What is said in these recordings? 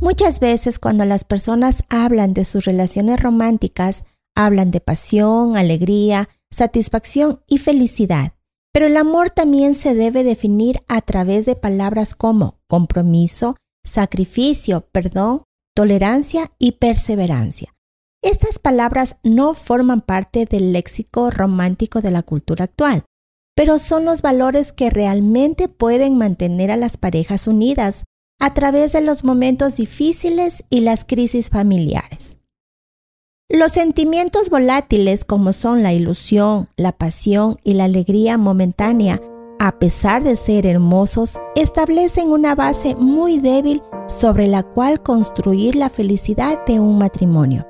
Muchas veces cuando las personas hablan de sus relaciones románticas, hablan de pasión, alegría, satisfacción y felicidad. Pero el amor también se debe definir a través de palabras como compromiso, sacrificio, perdón, tolerancia y perseverancia. Estas palabras no forman parte del léxico romántico de la cultura actual, pero son los valores que realmente pueden mantener a las parejas unidas a través de los momentos difíciles y las crisis familiares. Los sentimientos volátiles como son la ilusión, la pasión y la alegría momentánea, a pesar de ser hermosos, establecen una base muy débil sobre la cual construir la felicidad de un matrimonio.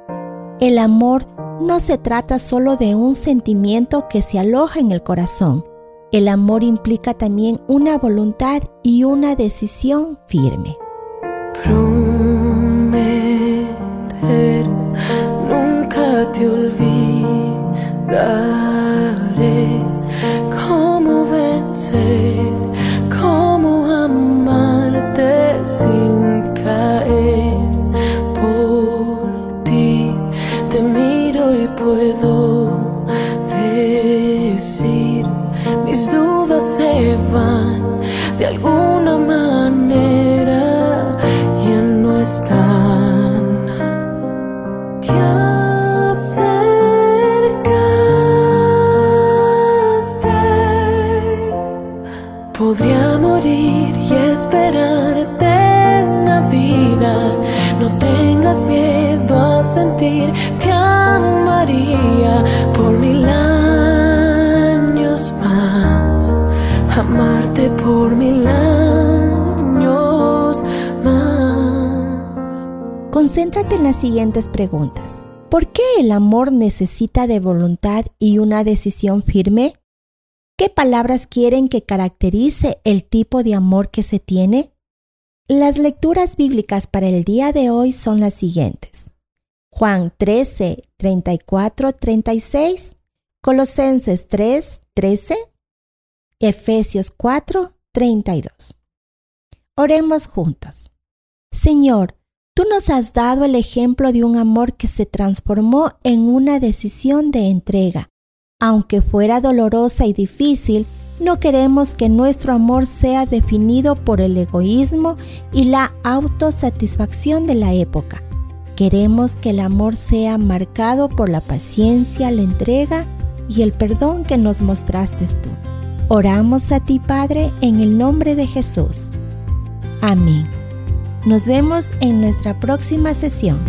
El amor no se trata solo de un sentimiento que se aloja en el corazón, el amor implica también una voluntad y una decisión firme. Prometer, nunca te olvidaré cómo vencer, cómo amarte sin caer. Por ti te miro y puedo de alguna manera ya no están. Te acercaste. Podría morir y esperarte una vida. No tengas miedo a sentir, te amarte por mil años más. Concéntrate en las siguientes preguntas. ¿Por qué el amor necesita de voluntad y una decisión firme? ¿Qué palabras quieren que caracterice el tipo de amor que se tiene? Las lecturas bíblicas para el día de hoy son las siguientes. Juan 13, 34, 36, Colosenses 3, 13, Efesios 4, 32. Oremos juntos. Señor, tú nos has dado el ejemplo de un amor que se transformó en una decisión de entrega. Aunque fuera dolorosa y difícil, no queremos que nuestro amor sea definido por el egoísmo y la autosatisfacción de la época. Queremos que el amor sea marcado por la paciencia, la entrega y el perdón que nos mostraste tú. Oramos a ti, Padre, en el nombre de Jesús. Amén. Nos vemos en nuestra próxima sesión.